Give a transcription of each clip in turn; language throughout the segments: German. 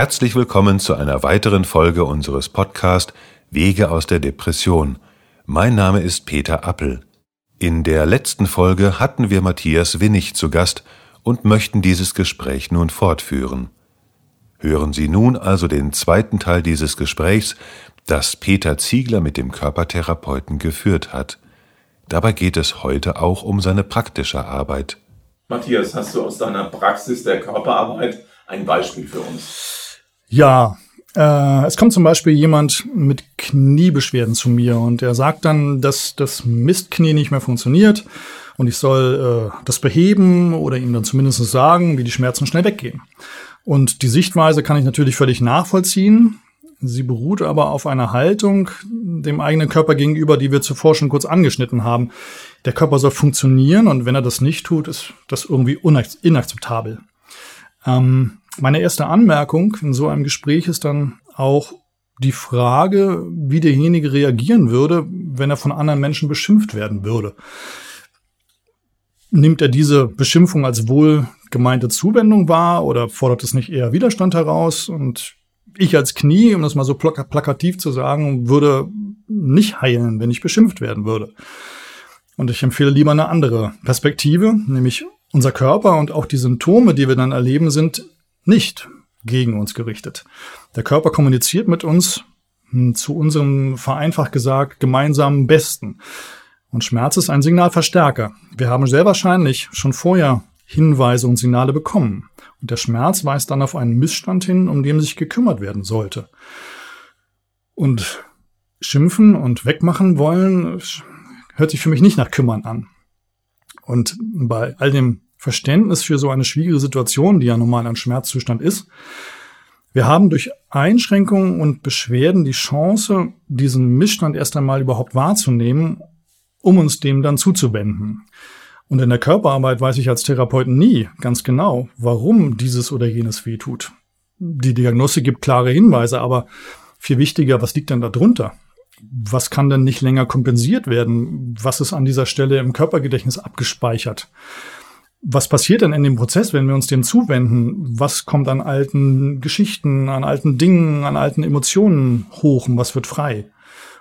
Herzlich willkommen zu einer weiteren Folge unseres Podcasts Wege aus der Depression. Mein Name ist Peter Appel. In der letzten Folge hatten wir Matthias Winnig zu Gast und möchten dieses Gespräch nun fortführen. Hören Sie nun also den zweiten Teil dieses Gesprächs, das Peter Ziegler mit dem Körpertherapeuten geführt hat. Dabei geht es heute auch um seine praktische Arbeit. Matthias, hast du aus deiner Praxis der Körperarbeit ein Beispiel für uns? Ja, äh, es kommt zum Beispiel jemand mit Kniebeschwerden zu mir und er sagt dann, dass das Mistknie nicht mehr funktioniert und ich soll äh, das beheben oder ihm dann zumindest sagen, wie die Schmerzen schnell weggehen. Und die Sichtweise kann ich natürlich völlig nachvollziehen. Sie beruht aber auf einer Haltung dem eigenen Körper gegenüber, die wir zuvor schon kurz angeschnitten haben. Der Körper soll funktionieren und wenn er das nicht tut, ist das irgendwie inakzeptabel. Ähm, meine erste Anmerkung in so einem Gespräch ist dann auch die Frage, wie derjenige reagieren würde, wenn er von anderen Menschen beschimpft werden würde. Nimmt er diese Beschimpfung als wohlgemeinte Zuwendung wahr oder fordert es nicht eher Widerstand heraus? Und ich als Knie, um das mal so plakativ zu sagen, würde nicht heilen, wenn ich beschimpft werden würde. Und ich empfehle lieber eine andere Perspektive, nämlich unser Körper und auch die Symptome, die wir dann erleben, sind nicht gegen uns gerichtet. Der Körper kommuniziert mit uns hm, zu unserem vereinfacht gesagt gemeinsamen Besten. Und Schmerz ist ein Signalverstärker. Wir haben sehr wahrscheinlich schon vorher Hinweise und Signale bekommen. Und der Schmerz weist dann auf einen Missstand hin, um den sich gekümmert werden sollte. Und schimpfen und wegmachen wollen, hört sich für mich nicht nach kümmern an. Und bei all dem Verständnis für so eine schwierige Situation, die ja normal ein Schmerzzustand ist. Wir haben durch Einschränkungen und Beschwerden die Chance, diesen Missstand erst einmal überhaupt wahrzunehmen, um uns dem dann zuzuwenden. Und in der Körperarbeit weiß ich als Therapeut nie ganz genau, warum dieses oder jenes weh tut. Die Diagnose gibt klare Hinweise, aber viel wichtiger, was liegt denn da drunter? Was kann denn nicht länger kompensiert werden? Was ist an dieser Stelle im Körpergedächtnis abgespeichert? Was passiert denn in dem Prozess, wenn wir uns dem zuwenden? Was kommt an alten Geschichten, an alten Dingen, an alten Emotionen hoch und was wird frei?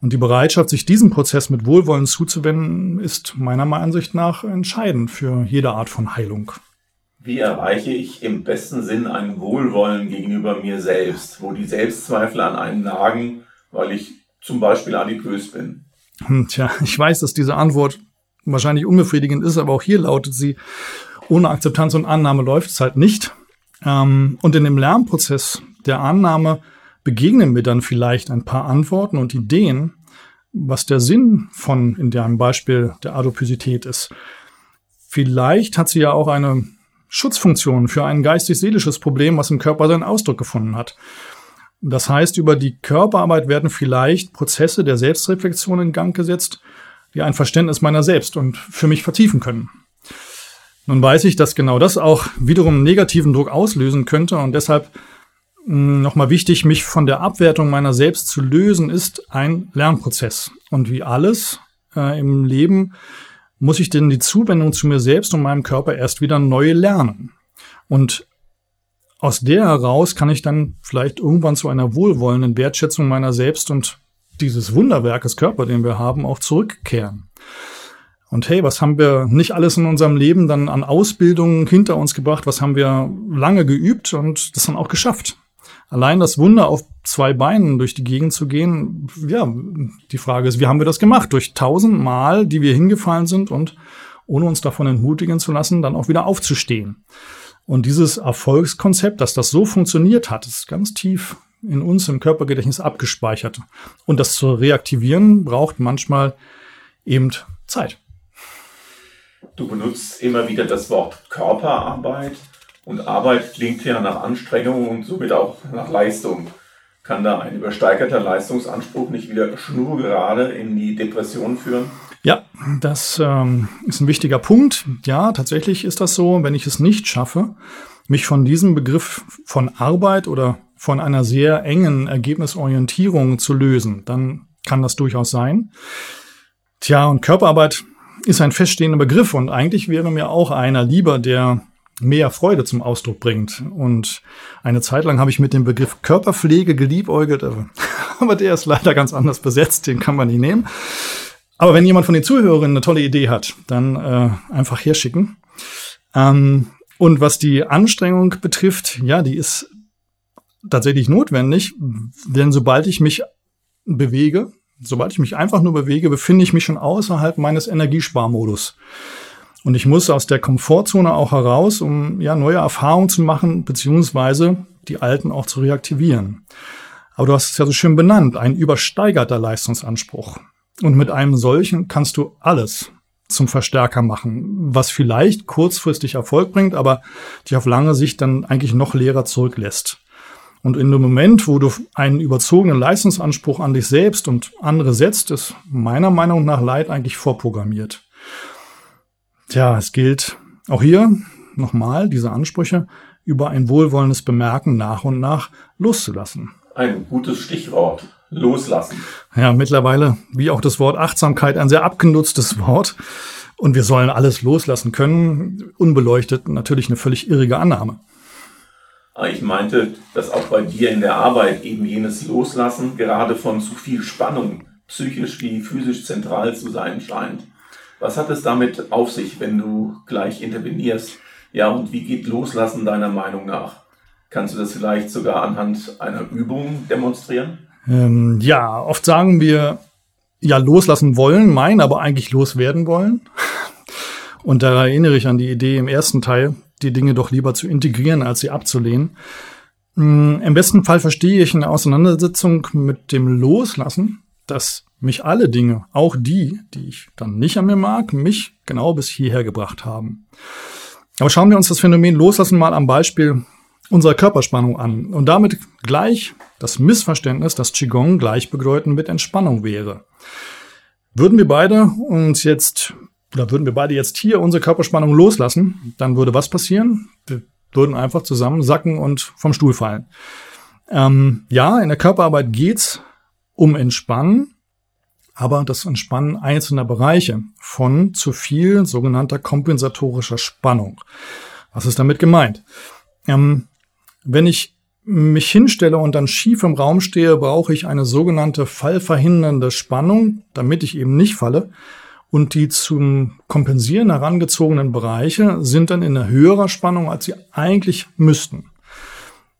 Und die Bereitschaft, sich diesem Prozess mit Wohlwollen zuzuwenden, ist meiner Ansicht nach entscheidend für jede Art von Heilung. Wie erreiche ich im besten Sinn ein Wohlwollen gegenüber mir selbst, wo die Selbstzweifel an einen nagen, weil ich zum Beispiel adipös bin? Hm, tja, ich weiß, dass diese Antwort wahrscheinlich unbefriedigend ist, aber auch hier lautet sie, ohne Akzeptanz und Annahme läuft es halt nicht. Ähm, und in dem Lernprozess der Annahme begegnen wir dann vielleicht ein paar Antworten und Ideen, was der Sinn von, in deinem Beispiel, der Adopysität ist. Vielleicht hat sie ja auch eine Schutzfunktion für ein geistig-seelisches Problem, was im Körper seinen Ausdruck gefunden hat. Das heißt, über die Körperarbeit werden vielleicht Prozesse der Selbstreflexion in Gang gesetzt, die ein Verständnis meiner selbst und für mich vertiefen können. Nun weiß ich, dass genau das auch wiederum negativen Druck auslösen könnte und deshalb hm, nochmal wichtig, mich von der Abwertung meiner selbst zu lösen, ist ein Lernprozess. Und wie alles äh, im Leben muss ich denn die Zuwendung zu mir selbst und meinem Körper erst wieder neu lernen. Und aus der heraus kann ich dann vielleicht irgendwann zu einer wohlwollenden Wertschätzung meiner selbst und dieses Wunderwerkes Körper, den wir haben, auch zurückkehren. Und hey, was haben wir nicht alles in unserem Leben dann an Ausbildungen hinter uns gebracht? Was haben wir lange geübt und das dann auch geschafft? Allein das Wunder auf zwei Beinen durch die Gegend zu gehen, ja, die Frage ist, wie haben wir das gemacht? Durch tausend Mal, die wir hingefallen sind und ohne uns davon entmutigen zu lassen, dann auch wieder aufzustehen. Und dieses Erfolgskonzept, dass das so funktioniert hat, ist ganz tief in uns im Körpergedächtnis abgespeichert. Und das zu reaktivieren braucht manchmal eben Zeit. Du benutzt immer wieder das Wort Körperarbeit und Arbeit klingt ja nach Anstrengung und somit auch nach Leistung. Kann da ein übersteigerter Leistungsanspruch nicht wieder schnurgerade in die Depression führen? Ja, das ähm, ist ein wichtiger Punkt. Ja, tatsächlich ist das so. Wenn ich es nicht schaffe, mich von diesem Begriff von Arbeit oder von einer sehr engen Ergebnisorientierung zu lösen, dann kann das durchaus sein. Tja, und Körperarbeit ist ein feststehender Begriff und eigentlich wäre mir auch einer lieber, der mehr Freude zum Ausdruck bringt. Und eine Zeit lang habe ich mit dem Begriff Körperpflege geliebäugelt, aber der ist leider ganz anders besetzt, den kann man nicht nehmen. Aber wenn jemand von den Zuhörern eine tolle Idee hat, dann äh, einfach herschicken. Ähm, und was die Anstrengung betrifft, ja, die ist tatsächlich notwendig, denn sobald ich mich bewege, sobald ich mich einfach nur bewege, befinde ich mich schon außerhalb meines Energiesparmodus. Und ich muss aus der Komfortzone auch heraus, um ja neue Erfahrungen zu machen, beziehungsweise die alten auch zu reaktivieren. Aber du hast es ja so schön benannt, ein übersteigerter Leistungsanspruch. Und mit einem solchen kannst du alles zum Verstärker machen, was vielleicht kurzfristig Erfolg bringt, aber dich auf lange Sicht dann eigentlich noch leerer zurücklässt. Und in dem Moment, wo du einen überzogenen Leistungsanspruch an dich selbst und andere setzt, ist meiner Meinung nach Leid eigentlich vorprogrammiert. Tja, es gilt auch hier nochmal diese Ansprüche über ein wohlwollendes Bemerken nach und nach loszulassen. Ein gutes Stichwort. Loslassen. Ja, mittlerweile, wie auch das Wort Achtsamkeit, ein sehr abgenutztes Wort. Und wir sollen alles loslassen können. Unbeleuchtet natürlich eine völlig irrige Annahme. Ah, ich meinte, dass auch bei dir in der Arbeit eben jenes Loslassen gerade von zu viel Spannung psychisch wie physisch zentral zu sein scheint. Was hat es damit auf sich, wenn du gleich intervenierst? Ja, und wie geht Loslassen deiner Meinung nach? Kannst du das vielleicht sogar anhand einer Übung demonstrieren? Ähm, ja, oft sagen wir, ja, loslassen wollen, meinen aber eigentlich loswerden wollen. Und da erinnere ich an die Idee im ersten Teil, die Dinge doch lieber zu integrieren, als sie abzulehnen. Mm, Im besten Fall verstehe ich eine Auseinandersetzung mit dem Loslassen, dass mich alle Dinge, auch die, die ich dann nicht an mir mag, mich genau bis hierher gebracht haben. Aber schauen wir uns das Phänomen Loslassen mal am Beispiel unserer Körperspannung an und damit gleich das Missverständnis, dass Qigong gleichbedeutend mit Entspannung wäre. Würden wir beide uns jetzt oder würden wir beide jetzt hier unsere Körperspannung loslassen, dann würde was passieren? Wir würden einfach zusammen sacken und vom Stuhl fallen. Ähm, ja, in der Körperarbeit geht's um Entspannen, aber das Entspannen einzelner Bereiche von zu viel sogenannter kompensatorischer Spannung. Was ist damit gemeint? Ähm, wenn ich mich hinstelle und dann schief im Raum stehe, brauche ich eine sogenannte fallverhindernde Spannung, damit ich eben nicht falle. Und die zum Kompensieren herangezogenen Bereiche sind dann in einer höherer Spannung, als sie eigentlich müssten.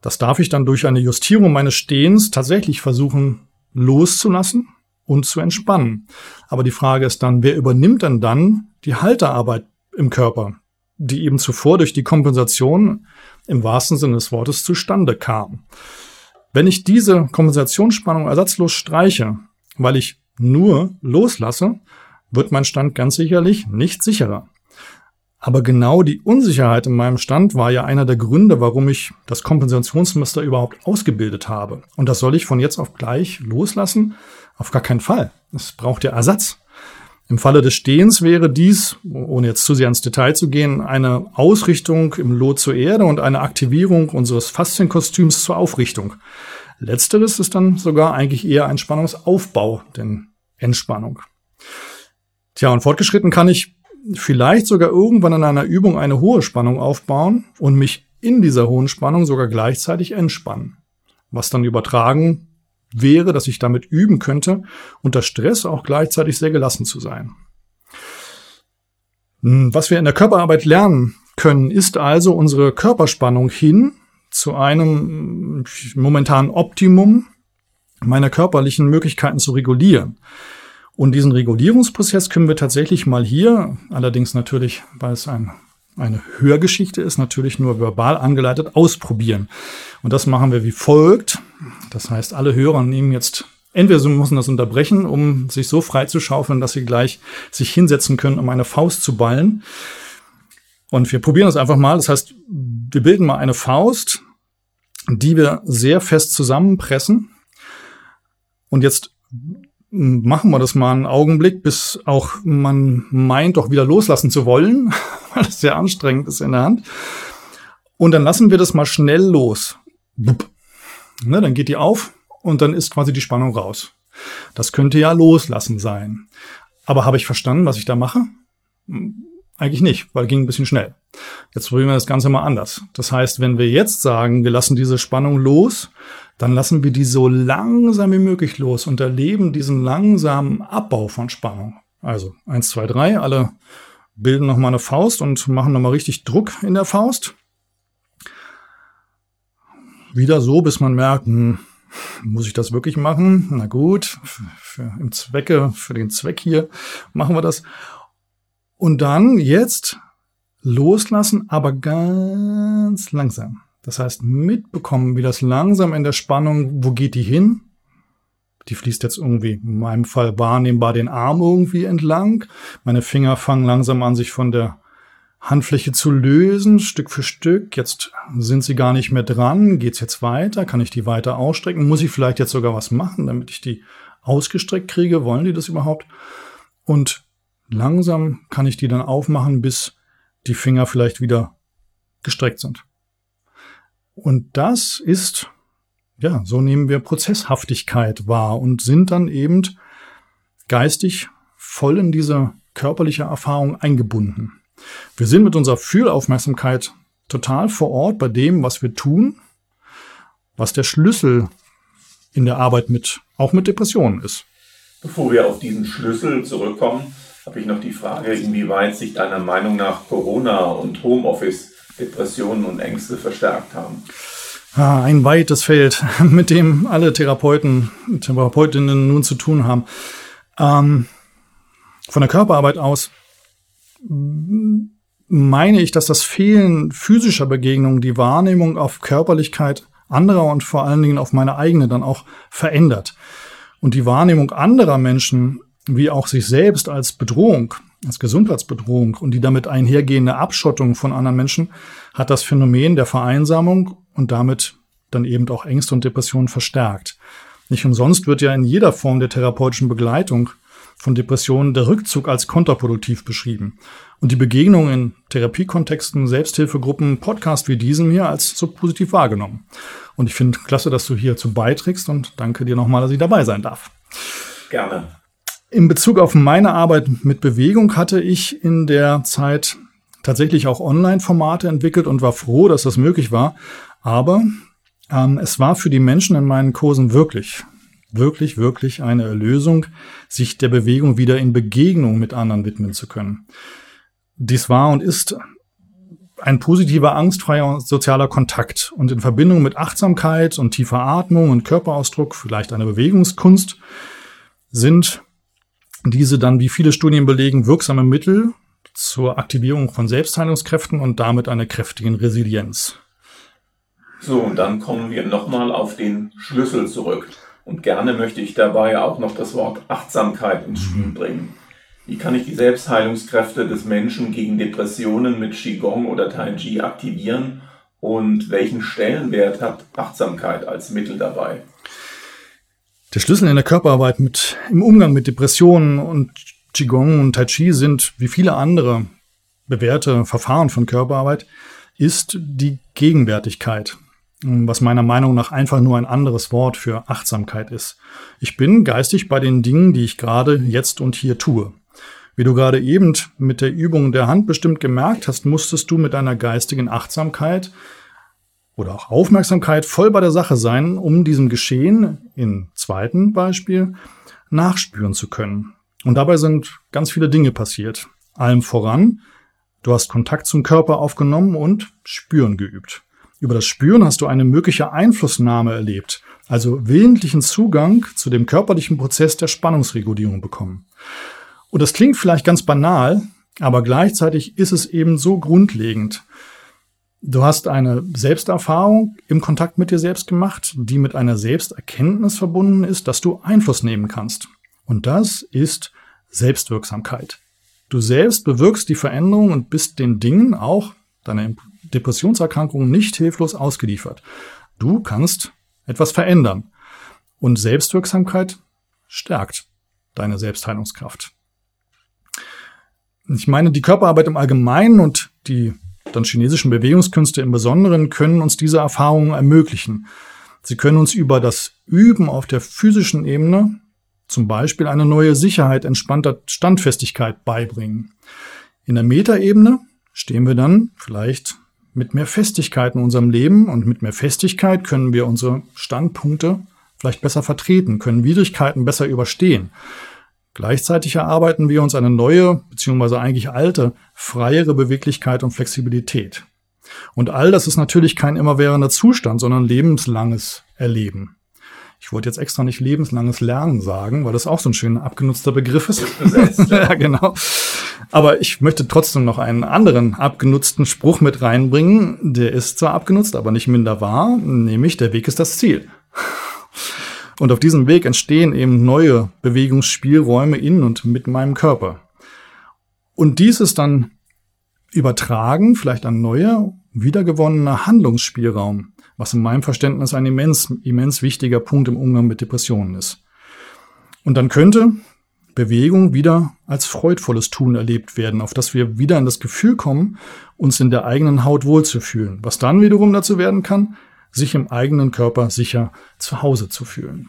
Das darf ich dann durch eine Justierung meines Stehens tatsächlich versuchen loszulassen und zu entspannen. Aber die Frage ist dann, wer übernimmt denn dann die Halterarbeit im Körper, die eben zuvor durch die Kompensation im wahrsten Sinne des Wortes zustande kam. Wenn ich diese Kompensationsspannung ersatzlos streiche, weil ich nur loslasse, wird mein Stand ganz sicherlich nicht sicherer. Aber genau die Unsicherheit in meinem Stand war ja einer der Gründe, warum ich das Kompensationsmuster überhaupt ausgebildet habe. Und das soll ich von jetzt auf gleich loslassen? Auf gar keinen Fall. Es braucht ja Ersatz. Im Falle des Stehens wäre dies, ohne jetzt zu sehr ins Detail zu gehen, eine Ausrichtung im Lot zur Erde und eine Aktivierung unseres Faszienkostüms zur Aufrichtung. Letzteres ist dann sogar eigentlich eher ein Spannungsaufbau, denn Entspannung. Tja, und fortgeschritten kann ich vielleicht sogar irgendwann in einer Übung eine hohe Spannung aufbauen und mich in dieser hohen Spannung sogar gleichzeitig entspannen. Was dann übertragen wäre, dass ich damit üben könnte, unter Stress auch gleichzeitig sehr gelassen zu sein. Hm, was wir in der Körperarbeit lernen können, ist also unsere Körperspannung hin zu einem momentanen Optimum meiner körperlichen Möglichkeiten zu regulieren. Und diesen Regulierungsprozess können wir tatsächlich mal hier, allerdings natürlich, weil es ein, eine Hörgeschichte ist, natürlich nur verbal angeleitet, ausprobieren. Und das machen wir wie folgt. Das heißt, alle Hörer nehmen jetzt entweder sie müssen das unterbrechen, um sich so frei zu schaufeln, dass sie gleich sich hinsetzen können, um eine Faust zu ballen. Und wir probieren das einfach mal. Das heißt, wir bilden mal eine Faust, die wir sehr fest zusammenpressen. Und jetzt machen wir das mal einen Augenblick, bis auch man meint, doch wieder loslassen zu wollen, weil es sehr anstrengend ist in der Hand. Und dann lassen wir das mal schnell los. Ne, dann geht die auf und dann ist quasi die Spannung raus. Das könnte ja loslassen sein. Aber habe ich verstanden, was ich da mache? Eigentlich nicht, weil ging ein bisschen schnell. Jetzt probieren wir das Ganze mal anders. Das heißt, wenn wir jetzt sagen, wir lassen diese Spannung los, dann lassen wir die so langsam wie möglich los und erleben diesen langsamen Abbau von Spannung. Also eins, zwei, drei, alle bilden nochmal eine Faust und machen nochmal richtig Druck in der Faust. Wieder so, bis man merkt, hm, muss ich das wirklich machen? Na gut, für, im Zwecke, für den Zweck hier machen wir das. Und dann jetzt loslassen, aber ganz langsam. Das heißt, mitbekommen, wie das langsam in der Spannung, wo geht die hin? Die fließt jetzt irgendwie, in meinem Fall wahrnehmbar den Arm irgendwie entlang. Meine Finger fangen langsam an, sich von der Handfläche zu lösen, Stück für Stück. Jetzt sind sie gar nicht mehr dran. Geht's jetzt weiter? Kann ich die weiter ausstrecken? Muss ich vielleicht jetzt sogar was machen, damit ich die ausgestreckt kriege? Wollen die das überhaupt? Und langsam kann ich die dann aufmachen, bis die Finger vielleicht wieder gestreckt sind. Und das ist, ja, so nehmen wir Prozesshaftigkeit wahr und sind dann eben geistig voll in diese körperliche Erfahrung eingebunden. Wir sind mit unserer Fühlaufmerksamkeit total vor Ort bei dem, was wir tun, was der Schlüssel in der Arbeit mit, auch mit Depressionen ist. Bevor wir auf diesen Schlüssel zurückkommen, habe ich noch die Frage, inwieweit sich deiner Meinung nach Corona und Homeoffice Depressionen und Ängste verstärkt haben. Ah, ein weites Feld, mit dem alle Therapeuten, Therapeutinnen nun zu tun haben. Ähm, von der Körperarbeit aus meine ich, dass das Fehlen physischer Begegnungen die Wahrnehmung auf Körperlichkeit anderer und vor allen Dingen auf meine eigene dann auch verändert. Und die Wahrnehmung anderer Menschen wie auch sich selbst als Bedrohung, als Gesundheitsbedrohung und die damit einhergehende Abschottung von anderen Menschen hat das Phänomen der Vereinsamung und damit dann eben auch Ängste und Depressionen verstärkt. Nicht umsonst wird ja in jeder Form der therapeutischen Begleitung von Depressionen der Rückzug als kontraproduktiv beschrieben und die Begegnung in Therapiekontexten, Selbsthilfegruppen, Podcast wie diesem hier als so positiv wahrgenommen. Und ich finde klasse, dass du hierzu beiträgst und danke dir nochmal, dass ich dabei sein darf. Gerne. In Bezug auf meine Arbeit mit Bewegung hatte ich in der Zeit tatsächlich auch Online-Formate entwickelt und war froh, dass das möglich war. Aber ähm, es war für die Menschen in meinen Kursen wirklich wirklich, wirklich eine Erlösung, sich der Bewegung wieder in Begegnung mit anderen widmen zu können. Dies war und ist ein positiver, angstfreier sozialer Kontakt und in Verbindung mit Achtsamkeit und tiefer Atmung und Körperausdruck, vielleicht eine Bewegungskunst, sind diese dann, wie viele Studien belegen, wirksame Mittel zur Aktivierung von Selbstheilungskräften und damit einer kräftigen Resilienz. So, und dann kommen wir nochmal auf den Schlüssel zurück. Und gerne möchte ich dabei auch noch das Wort Achtsamkeit ins Spiel bringen. Wie kann ich die Selbstheilungskräfte des Menschen gegen Depressionen mit Qigong oder Tai Chi aktivieren? Und welchen Stellenwert hat Achtsamkeit als Mittel dabei? Der Schlüssel in der Körperarbeit mit, im Umgang mit Depressionen und Qigong und Tai Chi sind, wie viele andere bewährte Verfahren von Körperarbeit, ist die Gegenwärtigkeit was meiner Meinung nach einfach nur ein anderes Wort für Achtsamkeit ist. Ich bin geistig bei den Dingen, die ich gerade jetzt und hier tue. Wie du gerade eben mit der Übung der Hand bestimmt gemerkt hast, musstest du mit deiner geistigen Achtsamkeit oder auch Aufmerksamkeit voll bei der Sache sein, um diesem Geschehen im zweiten Beispiel nachspüren zu können. Und dabei sind ganz viele Dinge passiert. Allem voran, du hast Kontakt zum Körper aufgenommen und Spüren geübt. Über das Spüren hast du eine mögliche Einflussnahme erlebt, also willentlichen Zugang zu dem körperlichen Prozess der Spannungsregulierung bekommen. Und das klingt vielleicht ganz banal, aber gleichzeitig ist es eben so grundlegend. Du hast eine Selbsterfahrung im Kontakt mit dir selbst gemacht, die mit einer Selbsterkenntnis verbunden ist, dass du Einfluss nehmen kannst. Und das ist Selbstwirksamkeit. Du selbst bewirkst die Veränderung und bist den Dingen auch, deiner Depressionserkrankung nicht hilflos ausgeliefert. Du kannst etwas verändern. Und Selbstwirksamkeit stärkt deine Selbstheilungskraft. Ich meine, die Körperarbeit im Allgemeinen und die dann chinesischen Bewegungskünste im Besonderen können uns diese Erfahrungen ermöglichen. Sie können uns über das Üben auf der physischen Ebene zum Beispiel eine neue Sicherheit entspannter Standfestigkeit beibringen. In der Metaebene stehen wir dann vielleicht mit mehr Festigkeit in unserem Leben und mit mehr Festigkeit können wir unsere Standpunkte vielleicht besser vertreten, können Widrigkeiten besser überstehen. Gleichzeitig erarbeiten wir uns eine neue, beziehungsweise eigentlich alte, freiere Beweglichkeit und Flexibilität. Und all das ist natürlich kein immerwährender Zustand, sondern lebenslanges Erleben. Ich wollte jetzt extra nicht lebenslanges Lernen sagen, weil das auch so ein schöner abgenutzter Begriff ist. ja, genau. Aber ich möchte trotzdem noch einen anderen abgenutzten Spruch mit reinbringen. Der ist zwar abgenutzt, aber nicht minder wahr, nämlich der Weg ist das Ziel. Und auf diesem Weg entstehen eben neue Bewegungsspielräume in und mit meinem Körper. Und dies ist dann übertragen, vielleicht ein neuer, wiedergewonnener Handlungsspielraum, was in meinem Verständnis ein immens, immens wichtiger Punkt im Umgang mit Depressionen ist. Und dann könnte Bewegung wieder als freudvolles Tun erlebt werden, auf das wir wieder in das Gefühl kommen, uns in der eigenen Haut wohlzufühlen, was dann wiederum dazu werden kann, sich im eigenen Körper sicher zu Hause zu fühlen.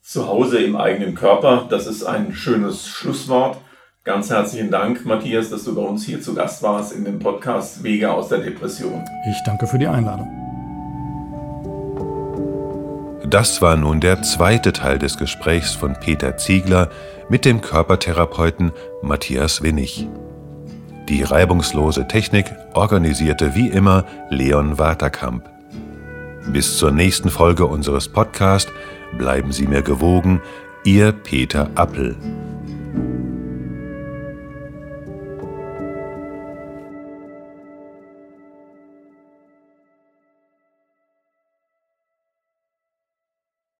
Zu Hause im eigenen Körper, das ist ein schönes Schlusswort. Ganz herzlichen Dank, Matthias, dass du bei uns hier zu Gast warst in dem Podcast Wege aus der Depression. Ich danke für die Einladung. Das war nun der zweite Teil des Gesprächs von Peter Ziegler mit dem Körpertherapeuten Matthias Winnig. Die reibungslose Technik organisierte wie immer Leon Waterkamp. Bis zur nächsten Folge unseres Podcasts bleiben Sie mir gewogen, Ihr Peter Appel.